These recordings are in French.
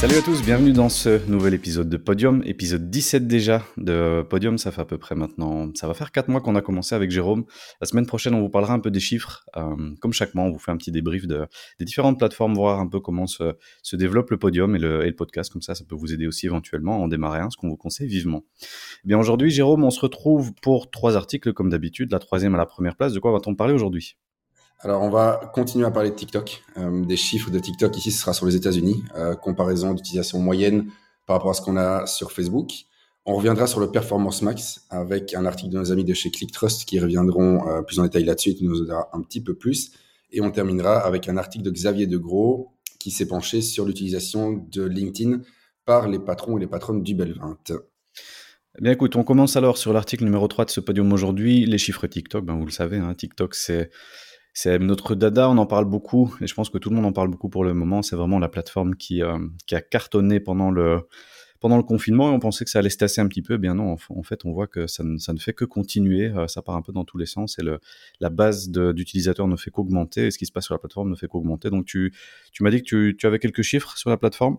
Salut à tous, bienvenue dans ce nouvel épisode de Podium, épisode 17 déjà de Podium, ça fait à peu près maintenant, ça va faire 4 mois qu'on a commencé avec Jérôme. La semaine prochaine, on vous parlera un peu des chiffres, euh, comme chaque mois, on vous fait un petit débrief de, des différentes plateformes, voir un peu comment se, se développe le Podium et le, podcast, comme ça, ça peut vous aider aussi éventuellement à en démarrer un, ce qu'on vous conseille vivement. Eh bien aujourd'hui, Jérôme, on se retrouve pour trois articles comme d'habitude, la troisième à la première place, de quoi va-t-on parler aujourd'hui? Alors, on va continuer à parler de TikTok. Euh, des chiffres de TikTok ici, ce sera sur les États-Unis. Euh, comparaison d'utilisation moyenne par rapport à ce qu'on a sur Facebook. On reviendra sur le Performance Max avec un article de nos amis de chez ClickTrust qui reviendront euh, plus en détail là-dessus et nous aidera un petit peu plus. Et on terminera avec un article de Xavier Degros qui s'est penché sur l'utilisation de LinkedIn par les patrons et les patronnes du Bel 20. Eh bien écoute, on commence alors sur l'article numéro 3 de ce podium aujourd'hui, les chiffres TikTok. Ben, vous le savez, hein, TikTok c'est c'est notre dada, on en parle beaucoup, et je pense que tout le monde en parle beaucoup pour le moment. C'est vraiment la plateforme qui, euh, qui a cartonné pendant le, pendant le confinement, et on pensait que ça allait se tasser un petit peu. Eh bien non, en, fait, on voit que ça ne, ça ne fait que continuer, euh, ça part un peu dans tous les sens, et la base d'utilisateurs ne fait qu'augmenter, et ce qui se passe sur la plateforme ne fait qu'augmenter. Donc tu, tu m'as dit que tu, tu avais quelques chiffres sur la plateforme?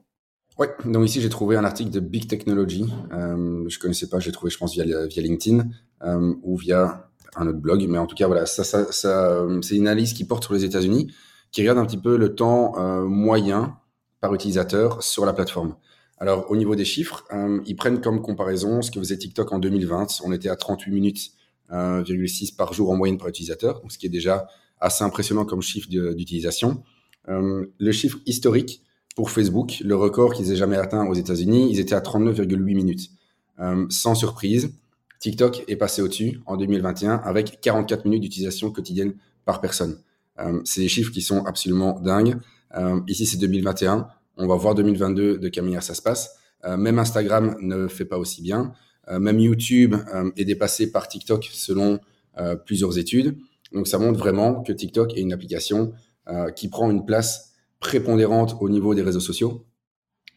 Ouais, donc ici j'ai trouvé un article de Big Technology. Euh, je connaissais pas, j'ai trouvé, je pense, via, via LinkedIn euh, ou via un autre blog, mais en tout cas, voilà, ça, ça, euh, c'est une analyse qui porte sur les États-Unis, qui regarde un petit peu le temps euh, moyen par utilisateur sur la plateforme. Alors, au niveau des chiffres, euh, ils prennent comme comparaison ce que faisait TikTok en 2020. On était à 38 minutes, 6 par jour en moyenne par utilisateur, ce qui est déjà assez impressionnant comme chiffre d'utilisation. le chiffre historique pour Facebook, le record qu'ils aient jamais atteint aux États-Unis, ils étaient à 39,8 minutes. sans surprise, TikTok est passé au-dessus en 2021 avec 44 minutes d'utilisation quotidienne par personne. Euh, c'est des chiffres qui sont absolument dingues. Euh, ici, c'est 2021. On va voir 2022 de quelle manière ça se passe. Euh, même Instagram ne fait pas aussi bien. Même YouTube est dépassé par TikTok selon plusieurs études. Donc, ça montre vraiment que TikTok est une application qui prend une place prépondérante au niveau des réseaux sociaux.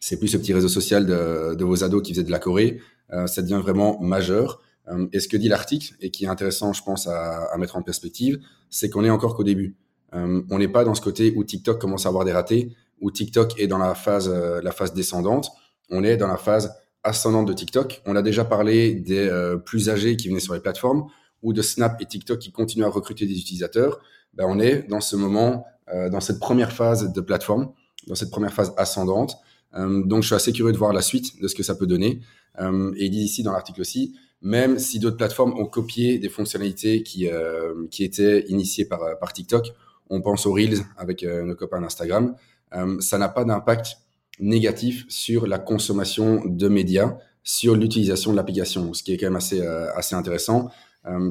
C'est plus ce petit réseau social de, de vos ados qui faisait de la Corée. ça devient vraiment majeur. Euh, et ce que dit l'article, et qui est intéressant, je pense, à, à mettre en perspective, c'est qu'on est encore qu'au début. Euh, on n'est pas dans ce côté où TikTok commence à avoir des ratés, où TikTok est dans la phase, euh, la phase descendante. On est dans la phase ascendante de TikTok. On a déjà parlé des plus âgés qui venaient sur les plateformes, ou de Snap et TikTok qui continuent à recruter des utilisateurs. Ben, on est dans ce moment, dans cette première phase de plateforme, dans cette première phase ascendante. donc, je suis assez curieux de voir la suite de ce que ça peut donner. et il dit ici dans l'article aussi, même si d'autres plateformes ont copié des fonctionnalités qui, euh, qui étaient initiées par, par TikTok. On pense aux Reels avec euh, nos copains d'Instagram. Euh, ça n'a pas d'impact négatif sur la consommation de médias, sur l'utilisation de l'application, ce qui est quand même assez, assez intéressant.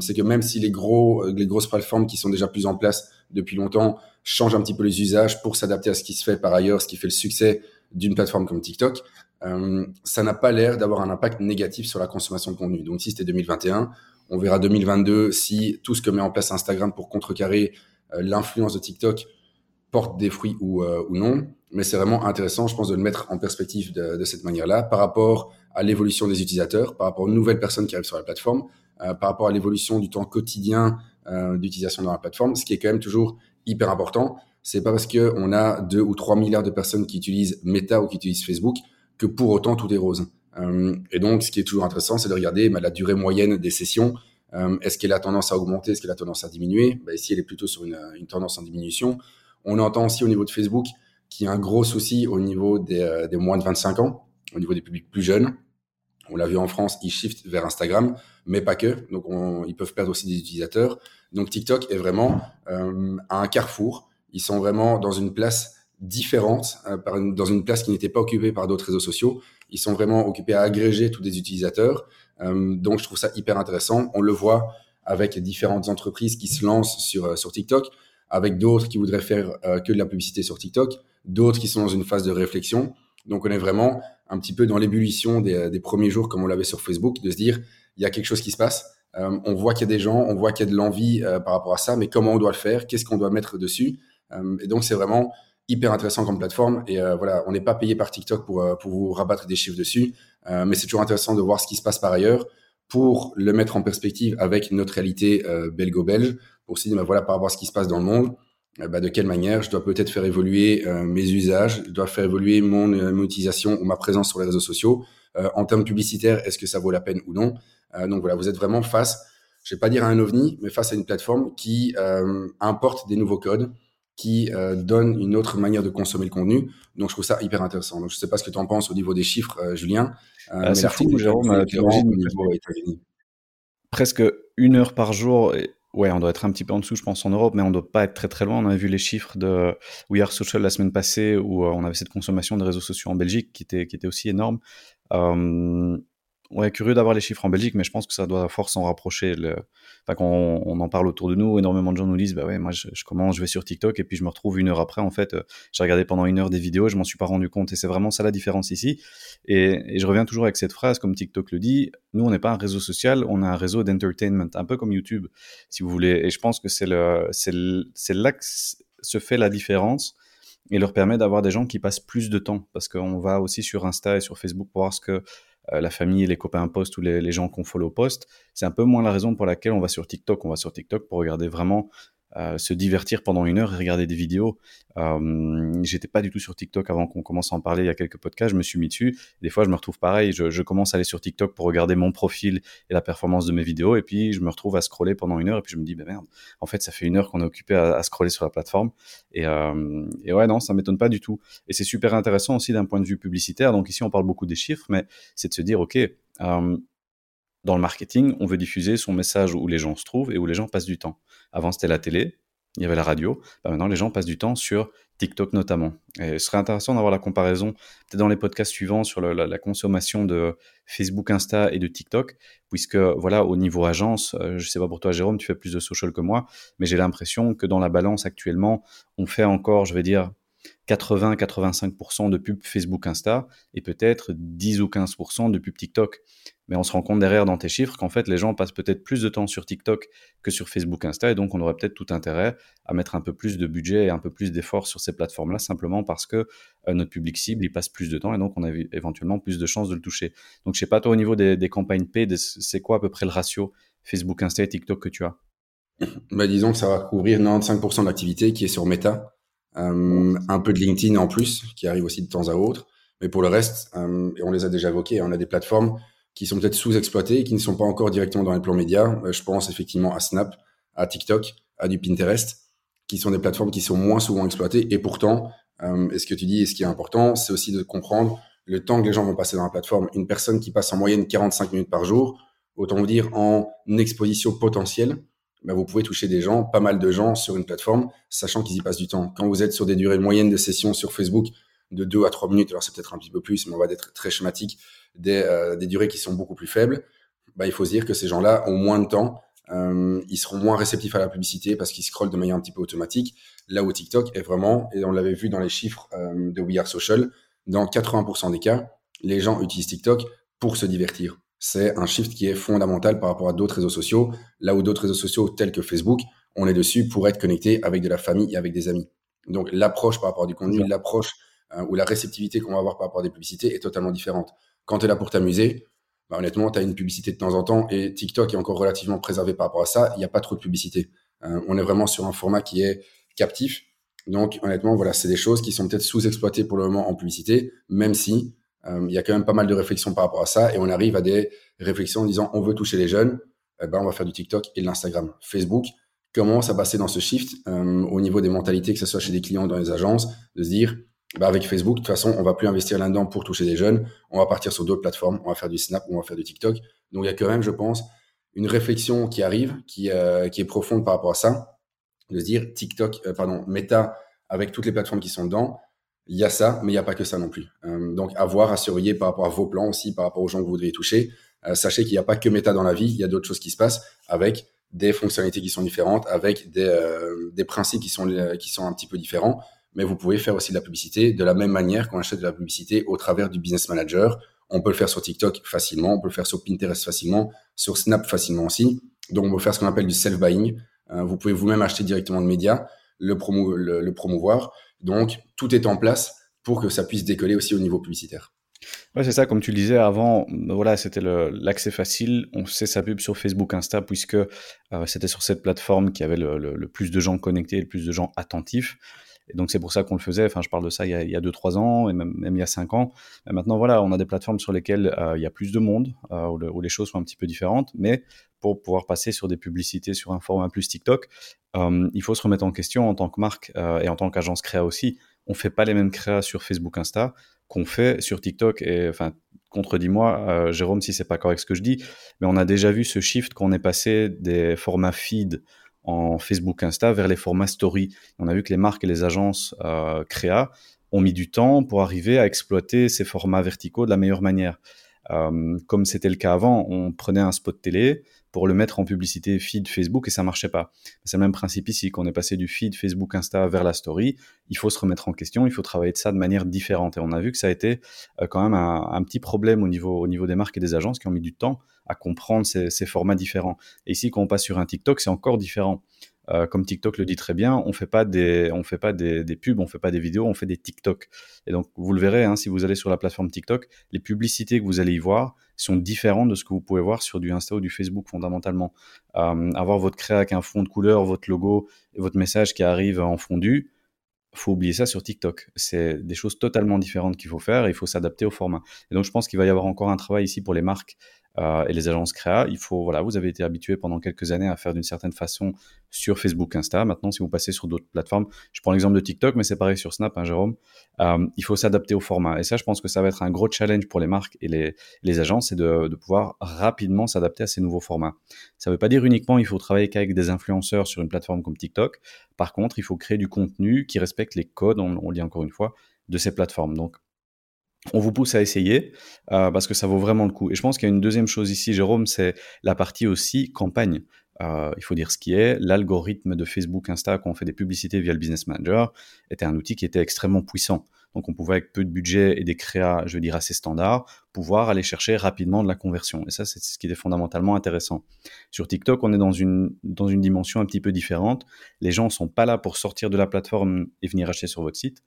c'est que même si les, gros, les grosses plateformes qui sont déjà plus en place depuis longtemps changent un petit peu les usages pour s'adapter à ce qui se fait par ailleurs, ce qui fait le succès d'une plateforme comme TikTok, euh, ça n'a pas l'air d'avoir un impact négatif sur la consommation de contenu. Donc si c'était 2021, on verra 2022 si tout ce que met en place Instagram pour contrecarrer euh, l'influence de TikTok porte des fruits ou, euh, ou non. Mais c'est vraiment intéressant, je pense, de le mettre en perspective de, de cette manière-là par rapport à l'évolution des utilisateurs, par rapport aux nouvelles personnes qui arrivent sur la plateforme, par rapport à l'évolution du temps quotidien d'utilisation dans la plateforme, ce qui est quand même toujours hyper important. C'est pas parce qu'on a 2 ou 3 milliards de personnes qui utilisent Meta ou qui utilisent Facebook que pour autant tout est rose. Euh, et donc, ce qui est toujours intéressant, c'est de regarder bah, la durée moyenne des sessions. Euh, est-ce qu'elle a tendance à augmenter Est-ce qu'elle a tendance à diminuer? Bah, Ici, elle est plutôt sur une, une, tendance en diminution. On entend aussi au niveau de Facebook qu'il y a un gros souci au niveau des, euh, des moins de 25 ans, au niveau des publics plus jeunes. On l'a vu en France, ils shiftent vers Instagram, mais pas que. Donc, on, ils peuvent perdre aussi des utilisateurs. Donc, TikTok est vraiment euh, à un carrefour. Ils sont vraiment dans une place différentes, euh, dans une place qui n'était pas occupée par d'autres réseaux sociaux. Ils sont vraiment occupés à agréger tous des utilisateurs. Euh, donc, je trouve ça hyper intéressant. On le voit avec différentes entreprises qui se lancent sur, euh, sur TikTok, avec d'autres qui voudraient faire que de la publicité sur TikTok, d'autres qui sont dans une phase de réflexion. Donc, on est vraiment un petit peu dans l'ébullition des, des, premiers jours, comme on l'avait sur Facebook, de se dire, il y a quelque chose qui se passe. on voit qu'il y a des gens, on voit qu'il y a de l'envie par rapport à ça, mais comment on doit le faire? Qu'est-ce qu'on doit mettre dessus? Et donc, c'est vraiment hyper intéressant comme plateforme. Et euh, voilà, on n'est pas payé par TikTok pour, euh, pour vous rabattre des chiffres dessus, euh, mais c'est toujours intéressant de voir ce qui se passe par ailleurs pour le mettre en perspective avec notre réalité belgo-belge, pour se dire, ben voilà, par rapport à ce qui se passe dans le monde, bah, de quelle manière je dois peut-être faire évoluer mes usages, je dois faire évoluer mon, mon, utilisation ou ma présence sur les réseaux sociaux. en termes publicitaires, est-ce que ça vaut la peine ou non? Donc voilà, vous êtes vraiment face, je vais pas dire à un ovni, mais face à une plateforme qui importe des nouveaux codes, qui euh, donne une autre manière de consommer le contenu. Donc, je trouve ça hyper intéressant. Donc, je sais pas ce que tu en penses au niveau des chiffres, euh, Julien. Euh, ah, c'est fou, Jérôme. presque une heure par jour. Et, ouais, on doit être un petit peu en dessous, je pense, en Europe, mais on doit pas être très très loin. On a vu les chiffres de We Are Social la semaine passée, où on avait cette consommation de réseaux sociaux en Belgique qui était, qui était aussi énorme. Ouais, curieux d'avoir les chiffres en Belgique, mais je pense que ça doit fort s'en rapprocher. Le... Enfin, quand on, en parle autour de nous, énormément de gens nous disent, bah ouais, moi je, commence, je vais sur TikTok et puis je me retrouve une heure après. En fait, euh, j'ai regardé pendant une heure des vidéos, je m'en suis pas rendu compte et c'est vraiment ça la différence ici. Et, je reviens toujours avec cette phrase, comme TikTok le dit, nous on n'est pas un réseau social, on a un réseau d'entertainment, un peu comme YouTube, si vous voulez. Et je pense que c'est là que se fait la différence et leur permet d'avoir des gens qui passent plus de temps parce qu'on va aussi sur Insta et sur Facebook pour voir ce que la famille, les copains post ou les, les gens qu'on follow post. C'est un peu moins la raison pour laquelle on va sur TikTok. On va sur TikTok pour regarder vraiment euh, se divertir pendant une heure et regarder des vidéos. Euh, J'étais pas du tout sur TikTok avant qu'on commence à en parler il y a quelques podcasts. Je me suis mis dessus. Des fois, je me retrouve pareil. Je, je, commence à aller sur TikTok pour regarder mon profil et la performance de mes vidéos. Et puis, je me retrouve à scroller pendant une heure. Et puis, je me dis, ben merde, en fait, ça fait une heure qu'on est occupé à, à, scroller sur la plateforme. Et, euh, et ouais, non, ça m'étonne pas du tout. Et c'est super intéressant aussi d'un point de vue publicitaire. Donc ici, on parle beaucoup des chiffres, mais c'est de se dire, OK, euh, dans le marketing, on veut diffuser son message où les gens se trouvent et où les gens passent du temps. Avant, c'était la télé, il y avait la radio. Bah, maintenant, les gens passent du temps sur TikTok notamment. Et ce serait intéressant d'avoir la comparaison, peut-être dans les podcasts suivants, sur la, consommation de Facebook, Insta et de TikTok, puisque voilà, au niveau agence, euh, je sais pas pour toi, Jérôme, tu fais plus de social que moi, mais j'ai l'impression que dans la balance actuellement, on fait encore, je vais dire, 80-85% de pub Facebook Insta et peut-être 10 ou 15% de pub TikTok. Mais on se rend compte derrière dans tes chiffres qu'en fait les gens passent peut-être plus de temps sur TikTok que sur Facebook Insta et donc on aurait peut-être tout intérêt à mettre un peu plus de budget et un peu plus d'efforts sur ces plateformes-là simplement parce que euh, notre public cible il passe plus de temps et donc on a éventuellement plus de chances de le toucher. Donc je sais pas toi au niveau des, campagnes paid, c'est quoi à peu près le ratio Facebook Insta et TikTok que tu as? Bah, disons que ça va couvrir 95% de l'activité qui est sur Meta euh, un peu de LinkedIn en plus, qui arrive aussi de temps à autre. Mais pour le reste, euh, et on les a déjà évoqués, on a des plateformes qui sont peut-être sous-exploitées qui ne sont pas encore directement dans les plans médias. Euh, je pense effectivement à Snap, à TikTok, à du Pinterest, qui sont des plateformes qui sont moins souvent exploitées. Et pourtant, et ce que tu dis et ce qui est important, c'est aussi de comprendre le temps que les gens vont passer dans la plateforme. Une personne qui passe en moyenne 45 minutes par jour, autant vous dire en exposition potentielle, bah, vous pouvez toucher des gens, pas mal de gens sur une plateforme, sachant qu'ils y passent du temps. Quand vous êtes sur des durées moyennes de session sur Facebook de 2 à 3 minutes, alors c'est peut-être un petit peu plus, mais on va être très schématique, des, euh, des durées qui sont beaucoup plus faibles, bah, il faut se dire que ces gens-là ont moins de temps, euh, ils seront moins réceptifs à la publicité parce qu'ils scrollent de manière un petit peu automatique. Là où TikTok est vraiment, et on l'avait vu dans les chiffres euh, de We Are Social, dans 80% des cas, les gens utilisent TikTok pour se divertir c'est un shift qui est fondamental par rapport à d'autres réseaux sociaux. Là où d'autres réseaux sociaux tels que Facebook, on est dessus pour être connecté avec de la famille et avec des amis. Donc l'approche par rapport à du contenu, l'approche euh, ou la réceptivité qu'on va avoir par rapport à des publicités est totalement différente. Quand tu es là pour t'amuser, bah, honnêtement, tu as une publicité de temps en temps et TikTok est encore relativement préservé par rapport à ça. Il n'y a pas trop de publicité. Euh, on est vraiment sur un format qui est captif. Donc honnêtement, voilà, c'est des choses qui sont peut-être sous-exploitées pour le moment en publicité, même si il y a quand même pas mal de réflexions par rapport à ça et on arrive à des réflexions en disant on veut toucher les jeunes, eh ben on va faire du TikTok et de l'Instagram. Facebook commence à passer dans ce shift euh, au niveau des mentalités, que ce soit chez des clients dans les agences, de se dire bah avec Facebook, de toute façon, on va plus investir là-dedans pour toucher des jeunes, on va partir sur d'autres plateformes, on va faire du Snap, on va faire du TikTok. Donc il y a quand même, je pense, une réflexion qui arrive, qui, euh, qui est profonde par rapport à ça, de se dire TikTok, euh, pardon, Meta, avec toutes les plateformes qui sont dedans, il y a ça, mais il n'y a pas que ça non plus. Euh, donc, à voir, à surveiller par rapport à vos plans aussi, par rapport aux gens que vous voudriez toucher. Euh, sachez qu'il n'y a pas que méta dans la vie, il y a d'autres choses qui se passent avec des fonctionnalités qui sont différentes, avec des, euh, des principes qui sont, qui sont un petit peu différents. Mais vous pouvez faire aussi de la publicité de la même manière qu'on achète de la publicité au travers du business manager. On peut le faire sur TikTok facilement, on peut le faire sur Pinterest facilement, sur Snap facilement aussi. Donc, on peut faire ce qu'on appelle du self-buying. vous pouvez vous-même acheter directement de médias, le, promo, le promouvoir donc, tout est en place pour que ça puisse décoller aussi au niveau publicitaire. Ouais, c'est ça, comme tu le disais avant, voilà, c'était l'accès facile. On sait sa pub sur Facebook, Insta, puisque euh, c'était sur cette plateforme qui avait le, le, plus de gens connectés, le plus de gens attentifs. Et donc c'est pour ça qu'on le faisait. Enfin, je parle de ça il y a, il y a 2-3 ans et même, même, il y a 5 ans. Mais maintenant, voilà, on a des plateformes sur lesquelles euh, il y a plus de monde, euh, où, les choses sont un petit peu différentes. Mais pour pouvoir passer sur des publicités sur un format plus TikTok, euh, il faut se remettre en question en tant que marque et en tant qu'agence créa aussi. On fait pas les mêmes créas sur Facebook, Insta qu'on fait sur TikTok. Et enfin, contredis-moi, Jérôme, si c'est pas correct ce que je dis, mais on a déjà vu ce shift qu'on est passé des formats feed en Facebook, Insta vers les formats story. On a vu que les marques et les agences euh, créa ont mis du temps pour arriver à exploiter ces formats verticaux de la meilleure manière. Euh, comme c'était le cas avant, on prenait un spot télé, pour le mettre en publicité feed Facebook et ça marchait pas. C'est le même principe ici, qu'on est passé du feed Facebook Insta vers la story, il faut se remettre en question, il faut travailler de ça de manière différente. Et on a vu que ça a été euh, quand même un, petit problème au niveau, au niveau des marques et des agences qui ont mis du temps à comprendre ces, ces formats différents. Et ici, quand on passe sur un TikTok, c'est encore différent. Euh, comme TikTok le dit très bien, on fait pas des, on fait pas des, pubs, on fait pas des vidéos, on fait des TikTok. Et donc vous le verrez, hein, si vous allez sur la plateforme TikTok, les publicités que vous allez y voir sont différentes de ce que vous pouvez voir sur du Insta ou du Facebook fondamentalement. Euh, avoir votre créa avec un fond de couleur, votre logo et votre message qui arrive en fondu, faut oublier ça sur TikTok. C'est des choses totalement différentes qu'il faut faire et il faut s'adapter au format. Et donc je pense qu'il va y avoir encore un travail ici pour les marques et les agences créa, il faut, voilà, vous avez été habitué pendant quelques années à faire d'une certaine façon sur Facebook, Insta. Maintenant, si vous passez sur d'autres plateformes, je prends l'exemple de TikTok, mais c'est pareil sur Snap, hein, Jérôme. Euh, il faut s'adapter au format. Et ça, je pense que ça va être un gros challenge pour les marques et les, les agences, c'est de, de, pouvoir rapidement s'adapter à ces nouveaux formats. Ça ne veut pas dire uniquement il faut travailler qu'avec des influenceurs sur une plateforme comme TikTok. Par contre, il faut créer du contenu qui respecte les codes, on, on le dit encore une fois, de ces plateformes. Donc, on vous pousse à essayer euh, parce que ça vaut vraiment le coup. Et je pense qu'il y a une deuxième chose ici, Jérôme, c'est la partie aussi campagne. Euh, il faut dire ce qui est. L'algorithme de Facebook, Insta, quand on fait des publicités via le Business Manager, était un outil qui était extrêmement puissant. Donc on pouvait avec peu de budget et des créas, je veux dire assez standards, pouvoir aller chercher rapidement de la conversion. Et ça, c'est ce qui est fondamentalement intéressant. Sur TikTok, on est dans une dans une dimension un petit peu différente. Les gens sont pas là pour sortir de la plateforme et venir acheter sur votre site.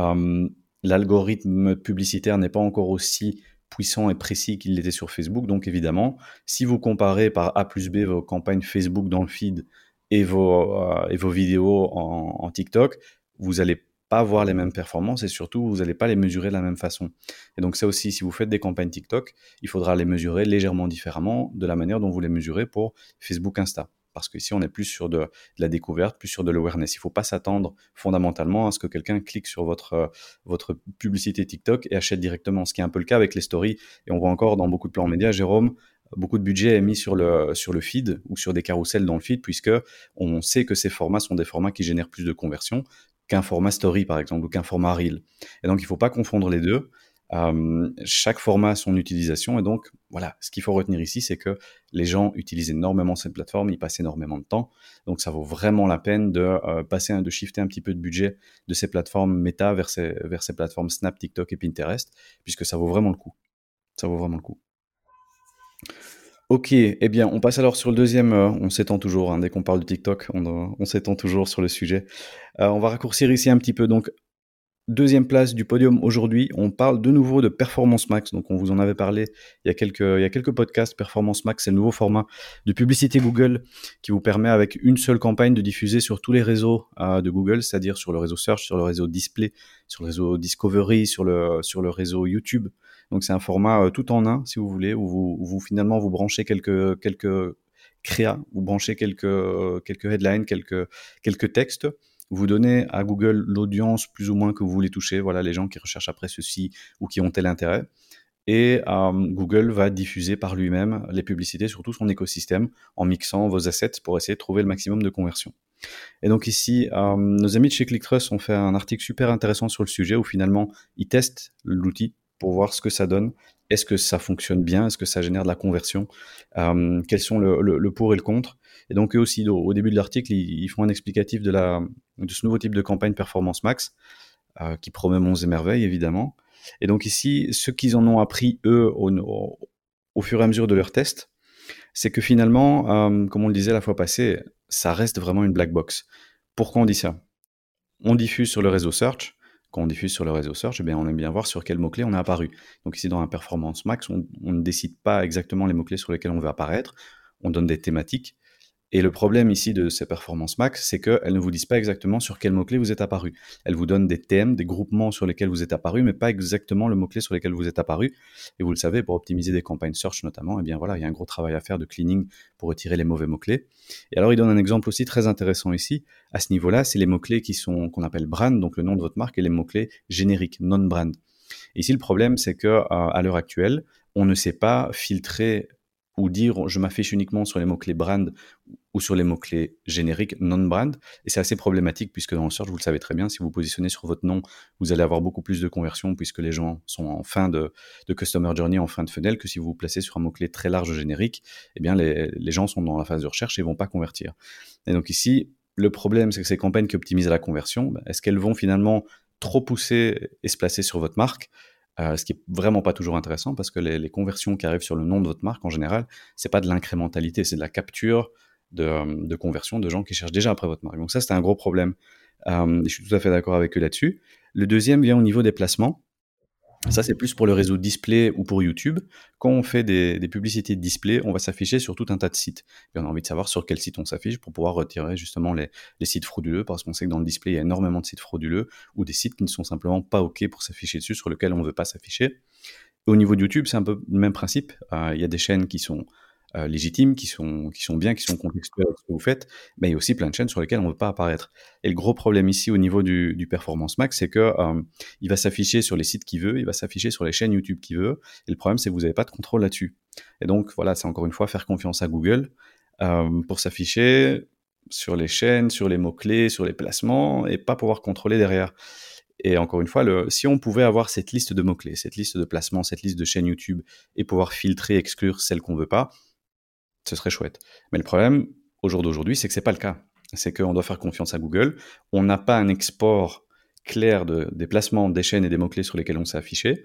Euh, l'algorithme publicitaire n'est pas encore aussi puissant et précis qu'il l'était sur Facebook. Donc évidemment, si vous comparez par A plus B vos campagnes Facebook dans le feed et vos, euh, et vidéos en, TikTok, vous allez pas avoir les mêmes performances et surtout vous n'allez pas les mesurer de la même façon. Et donc ça aussi, si vous faites des campagnes TikTok, il faudra les mesurer légèrement différemment de la manière dont vous les mesurez pour Facebook Insta parce qu'ici on est plus sur de, la découverte, plus sur de l'awareness. Il ne faut pas s'attendre fondamentalement à ce que quelqu'un clique sur votre, euh, votre publicité TikTok et achète directement, ce qui est un peu le cas avec les stories. Et on voit encore dans beaucoup de plans médias, Jérôme, beaucoup de budget est mis sur le, sur feed ou sur des carousels dans le feed, puisque on sait que ces formats sont des formats qui génèrent plus de conversions qu'un format story, par exemple, ou qu'un format reel. Et donc, il ne faut pas confondre les deux. Euh, chaque format a son utilisation et donc voilà, ce qu'il faut retenir ici, c'est que les gens utilisent énormément cette plateforme, ils passent énormément de temps, donc ça vaut vraiment la peine de euh, passer, de shifter un petit peu de budget de ces plateformes méta vers ces, plateformes Snap, TikTok et Pinterest, puisque ça vaut vraiment le coup. Ça vaut vraiment le coup. Ok, eh bien, on passe alors sur le deuxième. Euh, on s'étend toujours, hein, dès qu'on parle de TikTok, on, s'étend toujours sur le sujet. On va raccourcir ici un petit peu. Donc, Deuxième place du podium aujourd'hui, on parle de nouveau de Performance Max. Donc, on vous en avait parlé il y a quelques, podcasts. Performance Max, c'est le nouveau format de publicité Google qui vous permet avec une seule campagne de diffuser sur tous les réseaux euh, de Google, c'est-à-dire sur le réseau Search, sur le réseau Display, sur le réseau Discovery, sur le, sur le réseau YouTube. Donc, c'est un format euh, tout en un, si vous voulez, où vous, où vous finalement vous branchez quelques, quelques créas, vous branchez quelques, quelques headlines, quelques, quelques textes vous donnez à Google l'audience plus ou moins que vous voulez toucher, voilà les gens qui recherchent après ceci ou qui ont tel intérêt. Et euh, Google va diffuser par lui-même les publicités sur tout son écosystème en mixant vos assets pour essayer de trouver le maximum de conversion. Et donc ici, euh, nos amis de chez ClickTrust ont fait un article super intéressant sur le sujet où finalement ils testent l'outil pour voir ce que ça donne. Est-ce que ça fonctionne bien? Est-ce que ça génère de la conversion? Euh, Quels sont le, pour et le contre? Et donc eux aussi, au, début de l'article, ils, font un explicatif de, ce nouveau type de campagne Performance Max, euh, qui promet monts et merveilles, évidemment. Et donc ici, ce qu'ils en ont appris, eux, au, au, fur et à mesure de leurs tests, c'est que finalement, euh, comme on le disait la fois passée, ça reste vraiment une black box. Pourquoi on dit ça? On diffuse sur le réseau Search, quand on diffuse sur le réseau search, eh on aime bien voir sur quels mots-clés on est apparu. Donc ici, dans un performance max, on, on ne décide pas exactement les mots-clés sur lesquels on veut apparaître. On donne des thématiques et le problème ici de ces performances max, c'est qu'elles ne vous disent pas exactement sur quel mot-clé vous êtes apparu. Elles vous donnent des thèmes, des groupements sur lesquels vous êtes apparu, mais pas exactement le mot-clé sur lequel vous êtes apparu. Et vous le savez, pour optimiser des campagnes search notamment, eh bien voilà, il y a un gros travail à faire de cleaning pour retirer les mauvais mots-clés. Et alors, il donne un exemple aussi très intéressant ici. À ce niveau-là, c'est les mots-clés qui sont, qu'on appelle brand, donc le nom de votre marque, et les mots-clés génériques, non-brand. Ici, le problème, c'est que euh, à l'heure actuelle, on ne sait pas filtrer ou dire je m'affiche uniquement sur les mots-clés brand ou sur les mots-clés génériques non-brand. Et c'est assez problématique puisque dans le search, vous le savez très bien, si vous positionnez sur votre nom, vous allez avoir beaucoup plus de conversions puisque les gens sont en fin de, customer journey, en fin de funnel, que si vous vous placez sur un mot-clé très large générique, eh bien les, les, gens sont dans la phase de recherche et vont pas convertir. Et donc ici, le problème, c'est que ces campagnes qui optimisent la conversion, ben, est-ce qu'elles vont finalement trop pousser et se placer sur votre marque? Euh, ce qui est vraiment pas toujours intéressant parce que les, les, conversions qui arrivent sur le nom de votre marque en général, c'est pas de l'incrémentalité, c'est de la capture de, euh, de, de gens qui cherchent déjà après votre marque. Donc ça, c'est un gros problème. Euh, je suis tout à fait d'accord avec eux là-dessus. Le deuxième vient au niveau des placements. Ça, c'est plus pour le réseau display ou pour YouTube. Quand on fait des, publicités display, on va s'afficher sur tout un tas de sites. Et on a envie de savoir sur quel site on s'affiche pour pouvoir retirer justement les, les sites frauduleux, parce qu'on sait que dans le display, il y a énormément de sites frauduleux ou des sites qui ne sont simplement pas OK pour s'afficher dessus, sur lesquels on ne veut pas s'afficher. Au niveau de YouTube, c'est un peu le même principe. Euh, il y a des chaînes qui sont euh, légitimes, qui sont, qui sont bien, qui sont contextuels avec ce que vous faites, mais il y a aussi plein de chaînes sur lesquelles on ne veut pas apparaître. Et le gros problème ici au niveau du, du Performance Max, c'est que euh, il va s'afficher sur les sites qu'il veut, il va s'afficher sur les chaînes YouTube qu'il veut, et le problème c'est que vous n'avez pas de contrôle là-dessus. Et donc voilà, c'est encore une fois faire confiance à Google euh, pour s'afficher sur les chaînes, sur les mots-clés, sur les placements, et pas pouvoir contrôler derrière. Et encore une fois, le, si on pouvait avoir cette liste de mots-clés, cette liste de placements, cette liste de chaînes YouTube, et pouvoir filtrer, exclure celles qu'on veut pas, ce serait chouette. Mais le problème, au jour d'aujourd'hui, c'est que c'est pas le cas. C'est qu'on doit faire confiance à Google. On n'a pas un export clair de, des placements, des chaînes et des mots-clés sur lesquels on s'est affiché.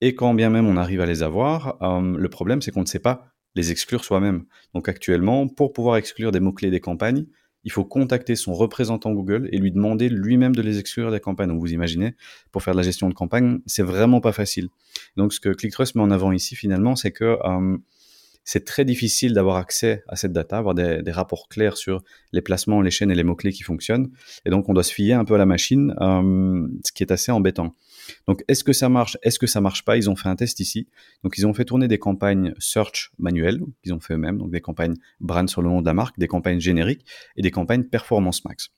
Et quand bien même on arrive à les avoir, euh, le problème, c'est qu'on ne sait pas les exclure soi-même. Donc actuellement, pour pouvoir exclure des mots-clés des campagnes, il faut contacter son représentant Google et lui demander lui-même de les exclure des campagnes. Donc vous imaginez, pour faire de la gestion de campagne, c'est vraiment pas facile. Donc ce que ClickTrust met en avant ici finalement, c'est que euh, c'est très difficile d'avoir accès à cette data, avoir des, rapports clairs sur les placements, les chaînes et les mots-clés qui fonctionnent. Et donc, on doit se fier un peu à la machine, euh, ce qui est assez embêtant. Donc, est-ce que ça marche? Est-ce que ça marche pas? Ils ont fait un test ici. Donc, ils ont fait tourner des campagnes search manuelles, qu'ils ont fait eux-mêmes, donc des campagnes brand sur le nom de la marque, des campagnes génériques et des campagnes performance max.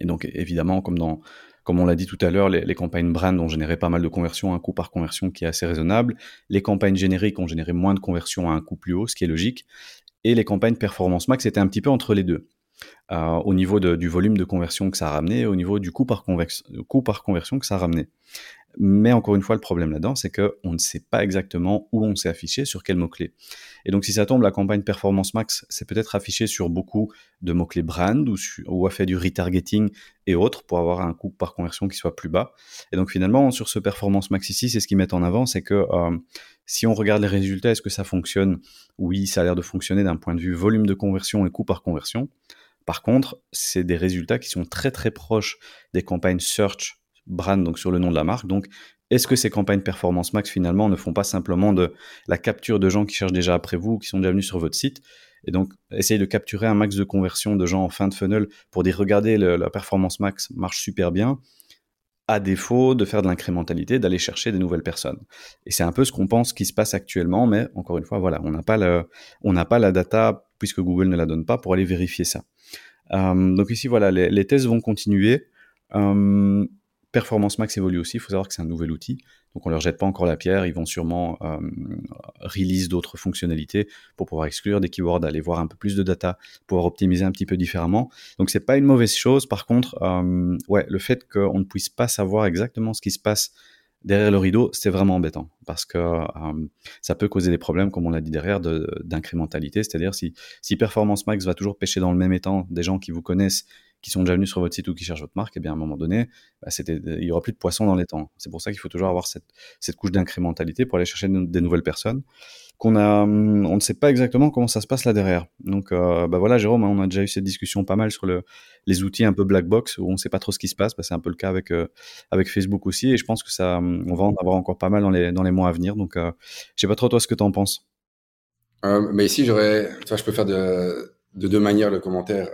Et donc, évidemment, comme dans comme on l'a dit tout à l'heure, les, campagnes brand ont généré pas mal de conversions, un coût par conversion qui est assez raisonnable. Les campagnes génériques ont généré moins de conversions à un coût plus haut, ce qui est logique. Et les campagnes performance max étaient un petit peu entre les deux. Euh, au niveau du volume de conversion que ça a ramené et au niveau du coût par conversion que ça a ramené. Mais encore une fois, le problème là-dedans, c'est qu'on ne sait pas exactement où on s'est affiché, sur quel mot-clé. Et donc, si ça tombe, la campagne Performance Max, c'est peut-être affiché sur beaucoup de mots-clés brand ou, a fait du retargeting et autres pour avoir un coût par conversion qui soit plus bas. Et donc, finalement, sur ce Performance Max ici, c'est ce qu'ils mettent en avant, c'est que euh, si on regarde les résultats, est-ce que ça fonctionne? Oui, ça a l'air de fonctionner d'un point de vue volume de conversion et coût par conversion. Par contre, c'est des résultats qui sont très très proches des campagnes search brand, donc sur le nom de la marque. Donc, est-ce que ces campagnes performance max finalement ne font pas simplement de la capture de gens qui cherchent déjà après vous, qui sont déjà venus sur votre site et donc, essayez de capturer un max de conversion de gens en fin de funnel pour dire regardez, la performance max marche super bien, à défaut de faire de l'incrémentalité, d'aller chercher des nouvelles personnes. Et c'est un peu ce qu'on pense qui se passe actuellement, mais encore une fois, voilà, on n'a pas, pas la data, puisque Google ne la donne pas, pour aller vérifier ça. Euh, donc ici, voilà, les, les tests vont continuer. Euh, Performance Max évolue aussi. Il faut savoir que c'est un nouvel outil. Donc on leur jette pas encore la pierre. Ils vont sûrement euh, release d'autres fonctionnalités pour pouvoir exclure des keywords, aller voir un peu plus de data, pouvoir optimiser un petit peu différemment. Donc c'est pas une mauvaise chose. Par contre, euh, le fait qu'on ne puisse pas savoir exactement ce qui se passe derrière le rideau, c'est vraiment embêtant parce que euh, ça peut causer des problèmes, comme on l'a dit derrière, d'incrémentalité. C'est-à-dire si Performance Max va toujours pêcher dans le même étang des gens qui vous connaissent qui sont déjà venus sur votre site ou qui cherchent votre marque, eh bien à un moment donné, bah, c'était, il y aura plus de poissons dans les temps. C'est pour ça qu'il faut toujours avoir cette, couche d'incrémentalité pour aller chercher des nouvelles personnes qu'on a, hum, on ne sait pas exactement comment ça se passe là derrière. Donc, euh, bah voilà, Jérôme, hein, on a déjà eu cette discussion pas mal sur le, les outils un peu black box où on ne sait pas trop ce qui se passe. Bah, c'est un peu le cas avec euh, Facebook aussi, et je pense que ça, hum, on va en avoir encore pas mal dans les mois à venir. Donc, euh, je sais pas trop toi ce que tu en penses. Euh, mais ici, j'aurais, je peux faire de deux manières le commentaire.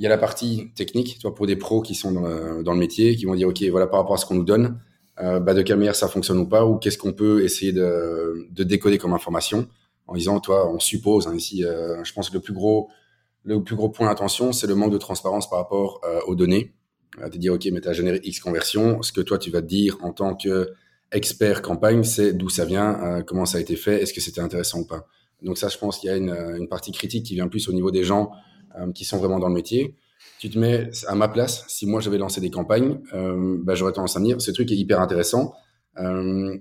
Il y a la partie technique, tu pour des pros qui sont dans le, métier, qui vont dire, OK, voilà, par rapport à ce qu'on nous donne, euh, bah, de quelle manière ça fonctionne ou pas, ou qu'est-ce qu'on peut essayer de, de, décoder comme information, en disant, toi, on suppose, hein, ici, euh, je pense que le plus gros, le plus gros point d'attention, c'est le manque de transparence par rapport euh, aux données. de dire, OK, mais tu as généré X conversion, ce que toi, tu vas te dire en tant que expert campagne, c'est d'où ça vient, comment ça a été fait, est-ce que c'était intéressant ou pas. Donc ça, je pense qu'il y a une, partie critique qui vient plus au niveau des gens qui sont vraiment dans le métier. Tu te mets à ma place, si moi j'avais lancé des campagnes, euh, bah, j'aurais tendance à me dire, ce truc est hyper intéressant. Euh,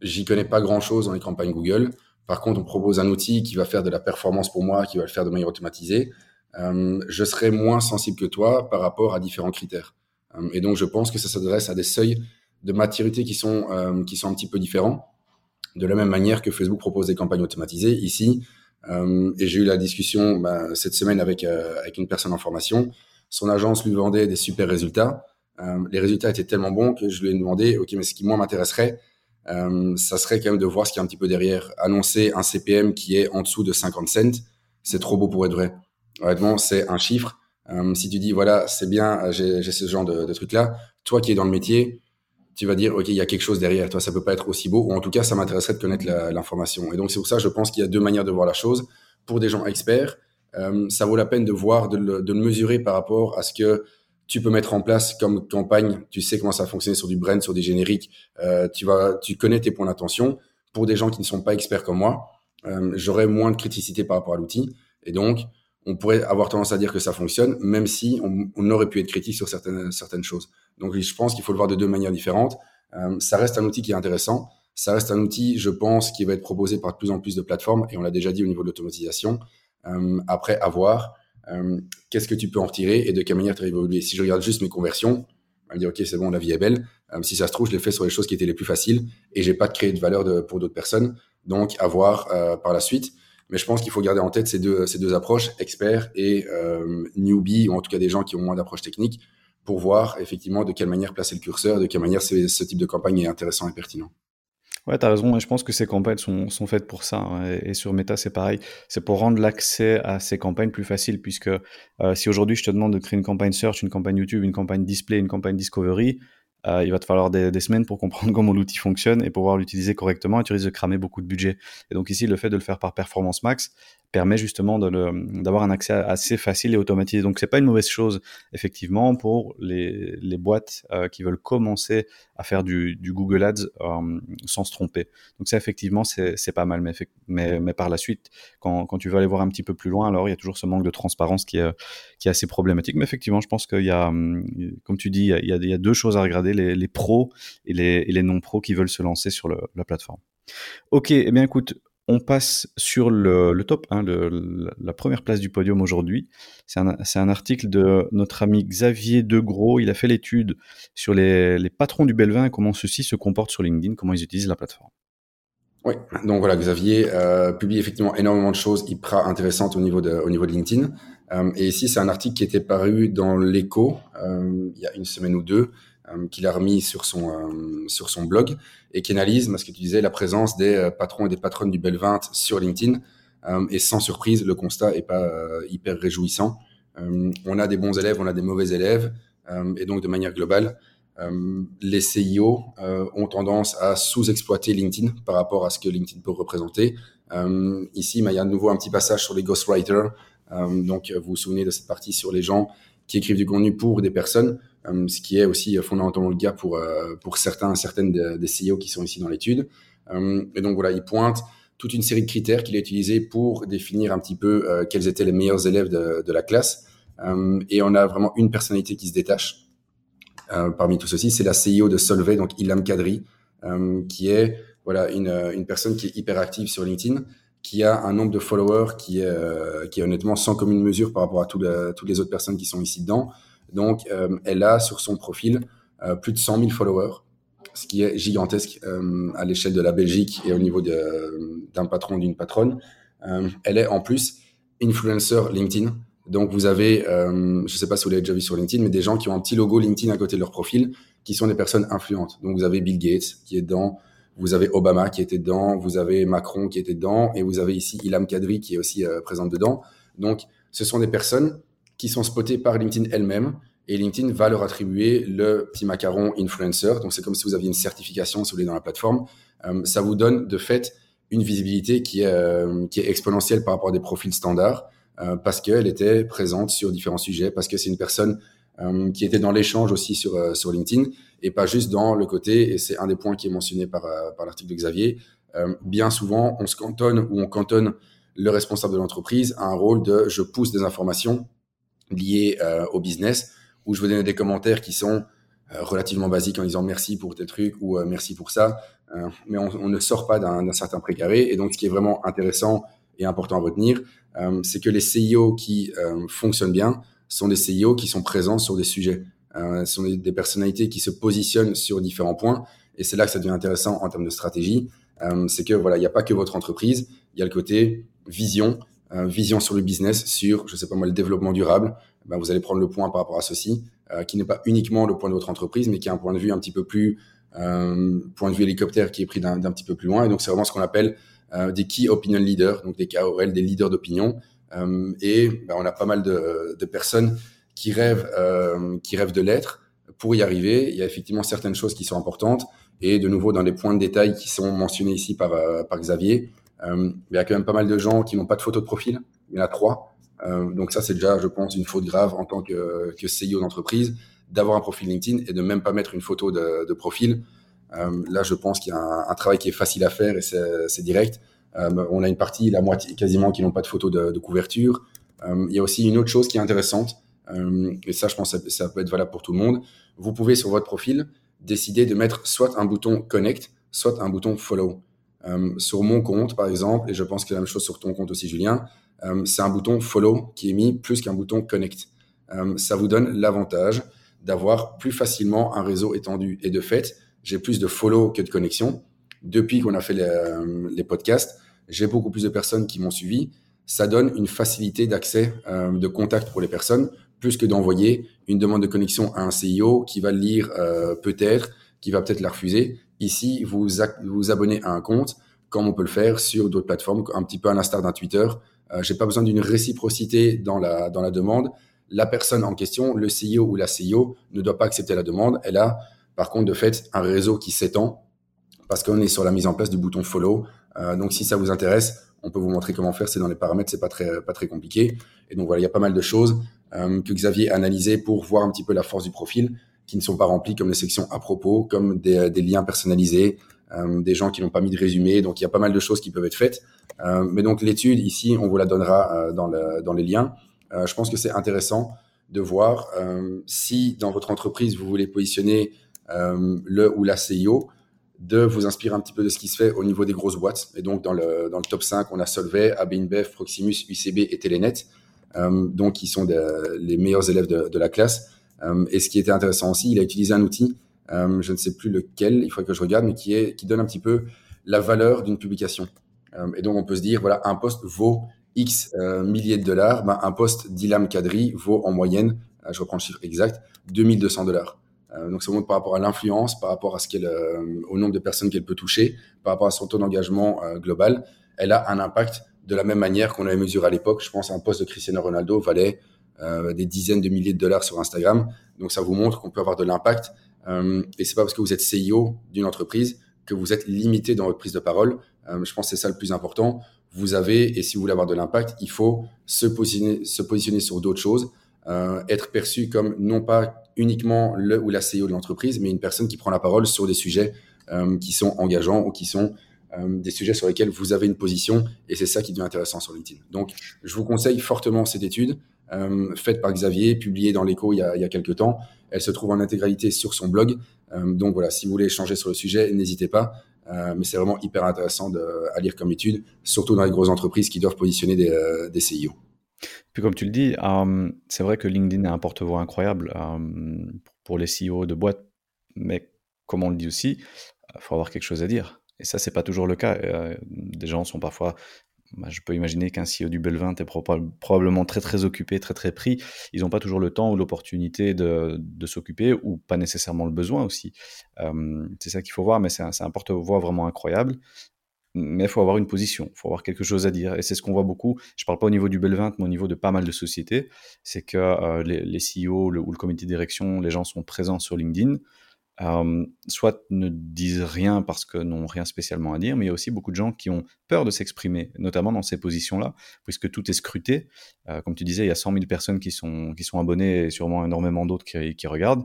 J'y connais pas grand-chose dans les campagnes Google. Par contre, on propose un outil qui va faire de la performance pour moi, qui va le faire de manière automatisée. Euh, je serai moins sensible que toi par rapport à différents critères. Euh, et donc, je pense que ça s'adresse à des seuils de maturité qui sont, euh, qui sont un petit peu différents de la même manière que Facebook propose des campagnes automatisées ici. Euh, et j'ai eu la discussion bah, cette semaine avec, euh, avec une personne en formation. Son agence lui vendait des super résultats. Euh, les résultats étaient tellement bons que je lui ai demandé, OK, mais ce qui moi m'intéresserait, euh, ça serait quand même de voir ce qu'il y a un petit peu derrière. Annoncer un CPM qui est en dessous de 50 cents, c'est trop beau pour être vrai. Honnêtement, c'est un chiffre. Si tu dis, voilà, c'est bien, j'ai ce genre de, de truc-là, toi qui es dans le métier, tu vas dire, OK, il y a quelque chose derrière. Toi, ça peut pas être aussi beau, ou en tout cas, ça m'intéresserait de connaître l'information. Et donc, c'est pour ça, je pense qu'il y a deux manières de voir la chose. Pour des gens experts, euh, ça vaut la peine de voir, de le, de le, mesurer par rapport à ce que tu peux mettre en place comme campagne. Tu sais comment ça fonctionne sur du brand, sur des génériques. Euh, tu vas, tu connais tes points d'attention. Pour des gens qui ne sont pas experts comme moi, euh, j'aurais moins de criticité par rapport à l'outil. Et donc, on pourrait avoir tendance à dire que ça fonctionne, même si on, on aurait pu être critique sur certaines, certaines choses. Donc, je pense qu'il faut le voir de deux manières différentes. Euh, ça reste un outil qui est intéressant. Ça reste un outil, je pense, qui va être proposé par de plus en plus de plateformes, et on l'a déjà dit au niveau de l'automatisation. Euh, après, à voir, euh, qu'est-ce que tu peux en retirer et de quelle manière tu vas évoluer. Si je regarde juste mes conversions, je me dire, OK, c'est bon, la vie est belle. Si ça se trouve, je l'ai fait sur les choses qui étaient les plus faciles et j'ai pas créé de valeur pour d'autres personnes. Donc, à voir par la suite. Mais je pense qu'il faut garder en tête ces deux, ces deux approches, experts et euh, newbie, ou en tout cas des gens qui ont moins d'approche technique, pour voir effectivement de quelle manière placer le curseur, de quelle manière ce type de campagne est intéressant et pertinent. Ouais, t'as raison, je pense que ces campagnes sont, sont faites pour ça. Hein, et, et, sur Meta, c'est pareil. C'est pour rendre l'accès à ces campagnes plus facile, puisque euh, si aujourd'hui je te demande de créer une campagne search, une campagne YouTube, une campagne display, une campagne discovery, euh, il va te falloir des, semaines pour comprendre comment l'outil fonctionne et pouvoir l'utiliser correctement et tu risques de cramer beaucoup de budget. Et donc ici, le fait de le faire par Performance Max permet justement d'avoir un accès assez facile et automatisé. Donc c'est pas une mauvaise chose effectivement pour les, boîtes euh, qui veulent commencer à faire du, Google Ads euh, sans se tromper. Donc ça effectivement c'est pas mal, mais, par la suite, quand, tu veux aller voir un petit peu plus loin, alors il y a toujours ce manque de transparence qui est, assez problématique. Mais effectivement, je pense qu'il y a, comme tu dis, il y a deux choses à regarder les, pros et les, non-pros qui veulent se lancer sur la plateforme. Ok, eh bien écoute, on passe sur le, top, la première place du podium aujourd'hui. C'est un, article de notre ami Xavier Degros. Il a fait l'étude sur les, patrons du Belvin et comment ceux-ci se comportent sur LinkedIn, comment ils utilisent la plateforme. Oui, donc voilà, Xavier euh, publie effectivement énormément de choses hyper intéressantes au niveau de, LinkedIn. Euh, et ici, c'est un article qui était paru dans l'écho euh, il y a une semaine ou deux, qu'il a remis sur son, euh, sur son blog et qui analyse, ce que tu disais, la présence des euh, patrons et des patronnes du Bel 20 sur LinkedIn. et sans surprise, le constat est pas hyper réjouissant. on a des bons élèves, on a des mauvais élèves. et donc, de manière globale, les CIO ont tendance à sous-exploiter LinkedIn par rapport à ce que LinkedIn peut représenter. ici, il y a de nouveau un petit passage sur les ghostwriters. donc, vous vous souvenez de cette partie sur les gens qui écrivent du contenu pour des personnes. Euh, ce qui est aussi fondamentalement le cas pour, euh, pour certains, certaines des CEO qui sont ici dans l'étude. Euh, et donc voilà, il pointe toute une série de critères qu'il a utilisés pour définir un petit peu quels étaient les meilleurs élèves de, la classe. et on a vraiment une personnalité qui se détache parmi tout ceci, c'est la CEO de Solvay, donc Ilham Kadri, qui est voilà une, une personne qui est hyper active sur LinkedIn, qui a un nombre de followers qui est, qui est honnêtement sans commune mesure par rapport à toutes les autres personnes qui sont ici dedans. Donc, elle a sur son profil plus de 100 000 followers, ce qui est gigantesque à l'échelle de la Belgique et au niveau d'un patron, d'une patronne. elle est en plus influencer LinkedIn. Donc, vous avez, je ne sais pas si vous l'avez déjà vu sur LinkedIn, mais des gens qui ont un petit logo LinkedIn à côté de leur profil, qui sont des personnes influentes. Donc, vous avez Bill Gates qui est dedans, vous avez Obama qui était dedans, vous avez Macron qui était dedans, et vous avez ici Ilham Kadri qui est aussi euh, présente dedans. Donc, ce sont des personnes qui sont spotées par LinkedIn elle-même, et LinkedIn va leur attribuer le petit macaron influencer. Donc, c'est comme si vous aviez une certification, si vous voulez, dans la plateforme. Euh, ça vous donne de fait une visibilité qui est, euh, exponentielle par rapport à des profils standards. Euh, parce qu'elle était présente sur différents sujets, parce que c'est une personne qui était dans l'échange aussi sur, LinkedIn et pas juste dans le côté, et c'est un des points qui est mentionné par l'article de Xavier, bien souvent on se cantonne ou on cantonne le responsable de l'entreprise à un rôle de je pousse des informations liées au business, où je veux donner des commentaires qui sont relativement basiques en disant merci pour tel truc ou merci pour ça, mais on, on, ne sort pas d'un certain précaré. Et donc, ce qui est vraiment intéressant et important à retenir, euh, c'est que les CIO qui euh, fonctionnent bien sont des CIO qui sont présents sur des sujets. Euh, sont des, personnalités qui se positionnent sur différents points. Et c'est là que ça devient intéressant en termes de stratégie. c'est que voilà, il n'y a pas que votre entreprise, il y a le côté vision, vision sur le business, sur, je sais pas moi, le développement durable. Ben, vous allez prendre le point par rapport à ceci, qui n'est pas uniquement le point de votre entreprise, mais qui a un point de vue un petit peu plus, point de vue hélicoptère qui est pris d'un petit peu plus loin. Et donc c'est vraiment ce qu'on appelle euh, des key opinion leaders, donc des KOL, des leaders d'opinion. Euh, et ben, on a pas mal de, de personnes qui rêvent, euh, qui rêvent de l'être. Pour y arriver, il y a effectivement certaines choses qui sont importantes. Et de nouveau, dans les points de détail qui sont mentionnés ici par, par Xavier, il y a quand même pas mal de gens qui n'ont pas de photo de profil. Il y en a trois. Euh, donc ça, c'est déjà, je pense, une faute grave en tant que, CEO d'entreprise d'avoir un profil LinkedIn et de même pas mettre une photo de, de profil. Euh, là, je pense qu'il y a un, travail qui est facile à faire et c'est direct. Euh, on a une partie, la moitié quasiment, qui n'ont pas de photo de, couverture. Euh, il y a aussi une autre chose qui est intéressante, et ça, je pense que ça, peut être valable pour tout le monde. Vous pouvez, sur votre profil, décider de mettre soit un bouton Connect, soit un bouton Follow. Sur mon compte, par exemple, et je pense que la même chose sur ton compte aussi, Julien, c'est un bouton Follow qui est mis plus qu'un bouton Connect. ça vous donne l'avantage d'avoir plus facilement un réseau étendu. Et de fait, j'ai plus de follow que de connexion. Depuis qu'on a fait les, podcasts, j'ai beaucoup plus de personnes qui m'ont suivi. Ça donne une facilité d'accès, euh, de contact pour les personnes, plus que d'envoyer une demande de connexion à un CIO qui va le lire euh, peut-être, qui va peut-être la refuser. Ici, vous vous abonnez à un compte, comme on peut le faire sur d'autres plateformes, un petit peu à l'instar d'un Twitter. Euh, j'ai pas besoin d'une réciprocité dans la, dans la demande. La personne en question, le CIO ou la CIO, ne doit pas accepter la demande. Elle a par contre, de fait, un réseau qui s'étend parce qu'on est sur la mise en place du bouton follow. Euh, donc, si ça vous intéresse, on peut vous montrer comment faire. C'est dans les paramètres, c'est pas très pas très compliqué. Et donc voilà, il y a pas mal de choses euh, que Xavier a analysées pour voir un petit peu la force du profil, qui ne sont pas remplies, comme les sections à propos, comme des, des liens personnalisés, euh, des gens qui n'ont pas mis de résumé. Donc il y a pas mal de choses qui peuvent être faites. Euh, mais donc l'étude ici, on vous la donnera euh, dans, le, dans les liens. Euh, je pense que c'est intéressant de voir si dans votre entreprise vous voulez positionner euh, le ou la CIO, de vous inspirer un petit peu de ce qui se fait au niveau des grosses boîtes. Et donc, dans le, dans le top 5, on a Solvay, AB InBev, Proximus, UCB et Telenet, euh, donc qui sont les meilleurs élèves de, de la classe. Euh, et ce qui était intéressant aussi, il a utilisé un outil, euh, je ne sais plus lequel, il faudrait que je regarde, mais qui, est, qui donne un petit peu la valeur d'une publication. Euh, et donc, on peut se dire, voilà, un poste vaut X milliers de dollars, ben, un poste d'Ilam Kadri vaut en moyenne, je reprends le chiffre exact, 2200 dollars. Euh, donc, ça montre par rapport à l'influence, par rapport à ce qu'elle, au nombre de personnes qu'elle peut toucher, par rapport à son taux d'engagement global. Elle a un impact de la même manière qu'on avait mesuré à l'époque. Je pense un poste de Cristiano Ronaldo valait des dizaines de milliers de dollars sur Instagram. Donc, ça vous montre qu'on peut avoir de l'impact. et c'est pas parce que vous êtes CEO d'une entreprise que vous êtes limité dans votre prise de parole. je pense que c'est ça le plus important. Vous avez, et si vous voulez avoir de l'impact, il faut se positionner, se positionner sur d'autres choses, être perçu comme non pas uniquement le ou la CEO de l'entreprise, mais une personne qui prend la parole sur des sujets euh, qui sont engageants ou qui sont euh, des sujets sur lesquels vous avez une position, et c'est ça qui devient intéressant sur LinkedIn. Donc, je vous conseille fortement cette étude, euh, faite par Xavier, publiée dans l'écho il, y a, il quelques temps. Elle se trouve en intégralité sur son blog. donc voilà, si vous voulez échanger sur le sujet, n'hésitez pas. mais c'est vraiment hyper intéressant à lire comme étude, surtout dans les grosses entreprises qui doivent positionner des, des CIO. Puis comme tu le dis, c'est vrai que LinkedIn est un porte-voix incroyable pour les CEO de boîtes, mais comme on le dit aussi, il faut avoir quelque chose à dire. Et ça, c'est pas toujours le cas. des gens sont parfois bah, je peux imaginer qu'un CEO du Belvin est probablement très très occupé, très très pris. Ils n'ont pas toujours le temps ou l'opportunité de, s'occuper ou pas nécessairement le besoin aussi. c'est ça qu'il faut voir, mais c'est un, porte-voix vraiment incroyable. Mais il faut avoir une position, il faut avoir quelque chose à dire. Et c'est ce qu'on voit beaucoup. Je ne parle pas au niveau du Belvin, mais au niveau de pas mal de sociétés. C'est que euh, les, les, CEO ou le comité de direction, les gens sont présents sur LinkedIn euh, soit ne disent rien parce que n'ont rien spécialement à dire, mais il y a aussi beaucoup de gens qui ont peur de s'exprimer, notamment dans ces positions-là, puisque tout est scruté. Euh, comme tu disais, il y a 100 000 personnes qui sont, qui sont abonnées et sûrement énormément d'autres qui, regardent,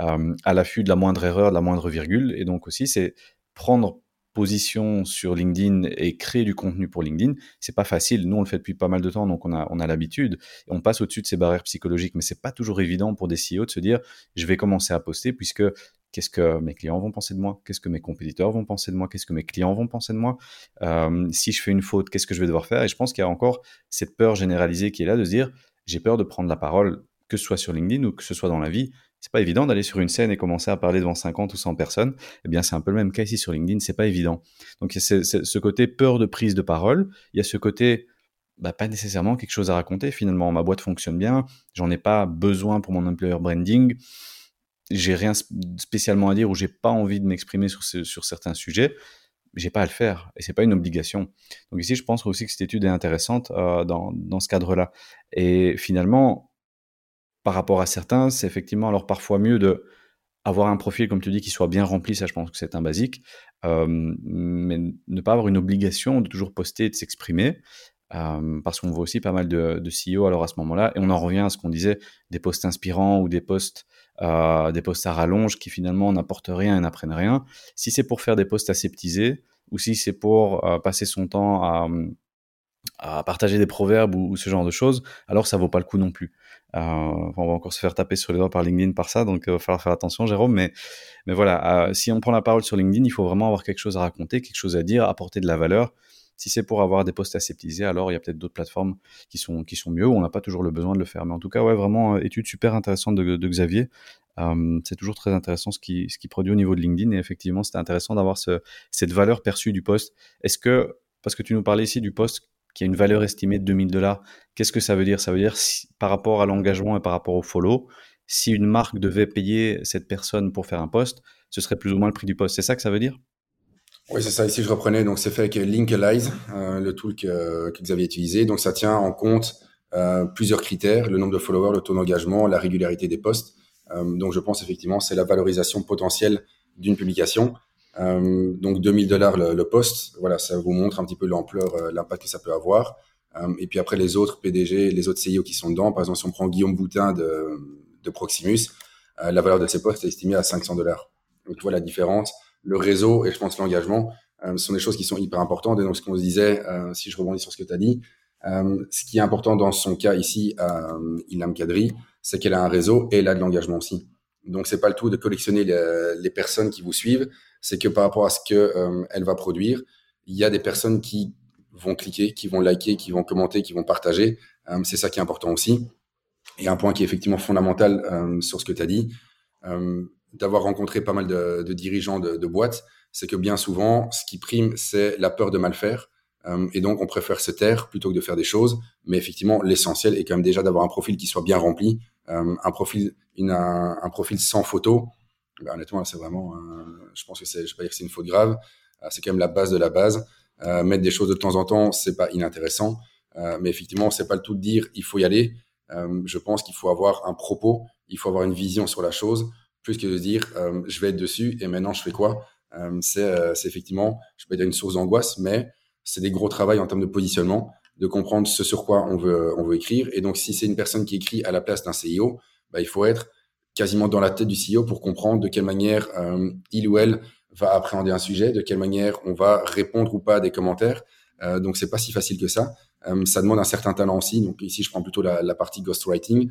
euh, à l'affût de la moindre erreur, de la moindre virgule. Et donc aussi, c'est prendre position sur LinkedIn et créer du contenu pour LinkedIn, c'est pas facile. Nous, on le fait depuis pas mal de temps, donc on a, on a l'habitude. On passe au-dessus de ces barrières psychologiques, mais c'est pas toujours évident pour des CEO de se dire, je vais commencer à poster puisque qu'est-ce que mes clients vont penser de moi, qu'est-ce que mes compétiteurs vont penser de moi, qu'est-ce que mes clients vont penser de moi. Si je fais une faute, qu'est-ce que je vais devoir faire? Et je pense qu'il y a encore cette peur généralisée qui est là de se dire, j'ai peur de prendre la parole, que ce soit sur LinkedIn ou que ce soit dans la vie. C'est pas évident d'aller sur une scène et commencer à parler devant 50 ou 100 personnes. Eh bien, c'est un peu le même cas ici sur LinkedIn, c'est pas évident. Donc, il y a ce, côté peur de prise de parole, il y a ce côté bah, pas nécessairement quelque chose à raconter. Finalement, ma boîte fonctionne bien, j'en ai pas besoin pour mon employer branding j'ai rien spécialement à dire ou j'ai pas envie de m'exprimer sur, sur certains sujets, j'ai pas à le faire et c'est pas une obligation. Donc ici, je pense aussi que cette étude est intéressante euh, dans, dans, ce cadre-là. Et finalement, par rapport à certains, c'est effectivement alors parfois mieux de avoir un profil, comme tu dis, qui soit bien rempli, ça je pense que c'est un basique, euh, mais ne pas avoir une obligation de toujours poster et de s'exprimer, euh, parce qu'on voit aussi pas mal de, de CEO alors à ce moment-là, et on en revient à ce qu'on disait, des posts inspirants ou des posts euh, des posts à rallonge qui finalement n'apportent rien et n'apprennent rien. Si c'est pour faire des posts aseptisés ou si c'est pour euh, passer son temps à, partager des proverbes ou, ce genre de choses, alors ça vaut pas le coup non plus. Euh, on va encore se faire taper sur les doigts par LinkedIn par ça, donc il va falloir faire attention, Jérôme. Mais, mais voilà, si on prend la parole sur LinkedIn, il faut vraiment avoir quelque chose à raconter, quelque chose à dire, apporter de la valeur. Si c'est pour avoir des posts aseptisés, alors il y a peut-être d'autres plateformes qui sont, mieux, où on n'a pas toujours le besoin de le faire. Mais en tout cas, ouais, vraiment, euh, étude super intéressante de, Xavier. Euh, c'est toujours très intéressant ce qui, ce qui produit au niveau de LinkedIn. Et effectivement, c'était intéressant d'avoir ce, cette valeur perçue du post. Est-ce que, parce que tu nous parlais ici du post qui a une valeur estimée de 2000 dollars, qu'est-ce que ça veut dire? Ça veut dire par rapport à l'engagement et par rapport au follow, si une marque devait payer cette personne pour faire un post, ce serait plus ou moins le prix du post. C'est ça que ça veut dire? Oui, c'est ça. Ici, je reprenais. Donc, c'est fait avec Linkalize, euh, le tool que, que Xavier utilisé. Donc, ça tient en compte euh, plusieurs critères le nombre de followers, le taux d'engagement, la régularité des posts. Euh, donc, je pense effectivement, c'est la valorisation potentielle d'une publication. Donc, 2000 dollars le, le, post. Voilà, ça vous montre un petit peu l'ampleur, l'impact que ça peut avoir. Et puis après, les autres PDG, les autres CIO qui sont dedans. Par exemple, si on prend Guillaume Boutin de, de Proximus, la valeur de ses posts est estimée à 500 dollars. Donc, tu vois la différence le réseau et je pense l'engagement euh, sont des choses qui sont hyper importantes. Et donc, ce qu'on se disait, euh, si je rebondis sur ce que tu as dit, euh, ce qui est important dans son cas ici, euh, Ilham Kadri, c'est qu'elle a un réseau et elle a de l'engagement aussi. Donc, c'est pas le tout de collectionner les, personnes qui vous suivent, c'est que par rapport à ce que euh, elle va produire, il y a des personnes qui vont cliquer, qui vont liker, qui vont commenter, qui vont partager. c'est ça qui est important aussi. Et un point qui est effectivement fondamental sur ce que tu as dit, d'avoir rencontré pas mal de, de dirigeants de, de boîtes, c'est que bien souvent, ce qui prime, c'est la peur de mal faire. Euh, et donc, on préfère se taire plutôt que de faire des choses. Mais effectivement, l'essentiel est quand même déjà d'avoir un profil qui soit bien rempli, euh, un profil, un, profil sans photo. Ben, honnêtement, c'est vraiment, euh, je pense que c'est, je vais pas dire que c'est une faute grave. C'est quand même la base de la base. Mettre des choses de temps en temps, c'est pas inintéressant. mais effectivement, c'est pas le tout de dire il faut y aller. je pense qu'il faut avoir un propos, il faut avoir une vision sur la chose plus que de dire euh, je vais être dessus et maintenant je fais quoi? Euh, euh, c'est effectivement, je peux dire une source d'angoisse, mais c'est des gros travaux en termes de positionnement, de comprendre ce sur quoi on veut, on veut écrire. Et donc, si c'est une personne qui écrit à la place d'un CIO, bah, il faut être quasiment dans la tête du CEO pour comprendre de quelle manière euh, il ou elle va appréhender un sujet, de quelle manière on va répondre ou pas à des commentaires. Euh, donc, c'est pas si facile que ça. Euh, ça demande un certain talent aussi. Donc, ici, je prends plutôt la, la partie ghostwriting.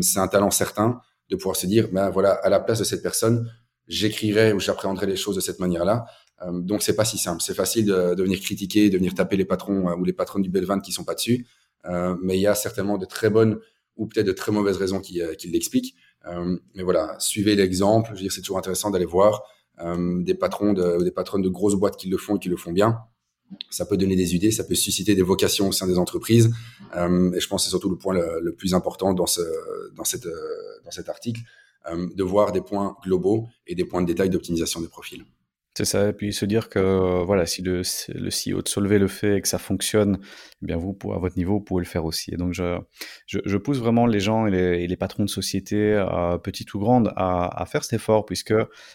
c'est un talent certain de pouvoir se dire, ben voilà, à la place de cette personne, j'écrirai ou j'appréhenderai les choses de cette manière-là. Euh, donc c'est pas si simple. C'est facile de, de, venir critiquer, de venir taper les patrons ou les patrons du Belvan qui sont pas dessus. mais il y a certainement de très bonnes ou peut-être de très mauvaises raisons qui, qui l'expliquent. mais voilà, suivez l'exemple. Je veux dire, c'est toujours intéressant d'aller voir des patrons de, des patronnes de grosses boîtes qui le font et qui le font bien ça peut donner des idées, ça peut susciter des vocations au sein des entreprises. Euh, et je pense que c'est surtout le point le, plus important dans, ce, dans, cette, euh, dans cet article, euh, de voir des points globaux et des points de détail d'optimisation des profils. C'est ça, et puis se dire que voilà, si le, le CEO de Solvay le fait et que ça fonctionne, eh bien vous, à votre niveau, vous pouvez le faire aussi. Et donc je, je, pousse vraiment les gens et les, patrons de société, euh, petites ou grandes, à, à, faire cet effort, puisque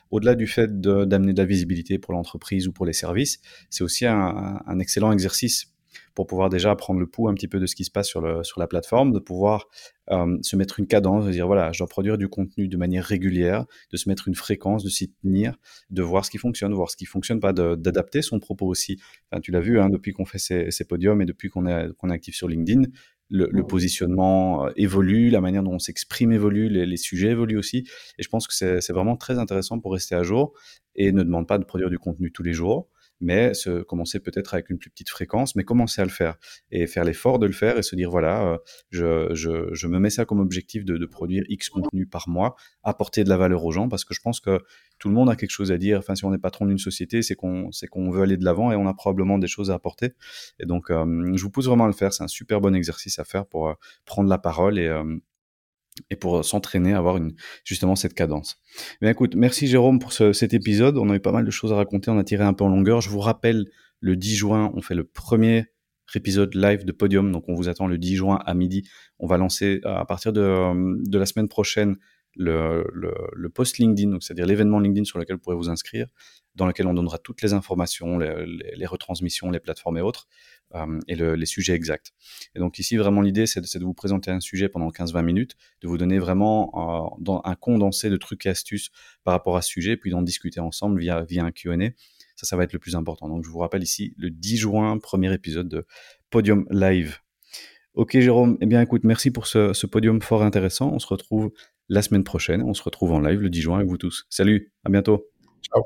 au-delà du fait d'amener de, la visibilité pour l'entreprise ou pour les services, c'est aussi un, un excellent exercice pour pouvoir déjà prendre le pouls un petit peu de ce qui se passe sur, le, sur la plateforme, de pouvoir euh, se mettre une cadence, de dire voilà, je dois produire du contenu de manière régulière, de se mettre une fréquence, de s'y tenir, de voir ce qui fonctionne, voir ce qui fonctionne pas, d'adapter son propos aussi. Enfin, tu l'as vu, hein, depuis qu'on fait ces, ces, podiums et depuis qu'on est, qu'on est actif sur LinkedIn, le, le, positionnement euh, évolue, la manière dont on s'exprime évolue, les, les, sujets évoluent aussi. Et je pense que c'est vraiment très intéressant pour rester à jour et ne demande pas de produire du contenu tous les jours mais se, commencer peut-être avec une plus petite fréquence, mais commencer à le faire et faire l'effort de le faire et se dire voilà, euh, je, je, je, me mets ça comme objectif de, de, produire X contenu par mois, apporter de la valeur aux gens parce que je pense que tout le monde a quelque chose à dire. Enfin, si on est patron d'une société, c'est qu'on c'est qu'on veut aller de l'avant et on a probablement des choses à apporter. Et donc, euh, je vous pousse vraiment à le faire. C'est un super bon exercice à faire pour euh, prendre la parole et et pour s'entraîner à avoir justement cette cadence. Mais écoute, merci Jérôme pour ce, cet épisode. On a eu pas mal de choses à raconter, on a tiré un peu en longueur. Je vous rappelle, le 10 juin, on fait le premier épisode live de Podium, donc on vous attend le 10 juin à midi. On va lancer à partir de, de la semaine prochaine le, post LinkedIn, c'est-à-dire l'événement LinkedIn sur lequel vous pourrez vous inscrire, dans lequel on donnera toutes les informations, les, retransmissions, les plateformes et autres, euh, et le, les sujets exacts. Et donc ici, vraiment, l'idée, c'est de, vous présenter un sujet pendant 15-20 minutes, de vous donner vraiment euh, un condensé de trucs et astuces par rapport à ce sujet, puis d'en discuter ensemble via, via un Q&A. Ça, ça va être le plus important. Donc je vous rappelle ici le 10 juin, premier épisode de Podium Live. Ok Jérôme, eh bien écoute, merci pour ce, ce podium fort intéressant. On se retrouve la semaine prochaine. On se retrouve en live le 10 juin avec vous tous. Salut, à bientôt. Ciao.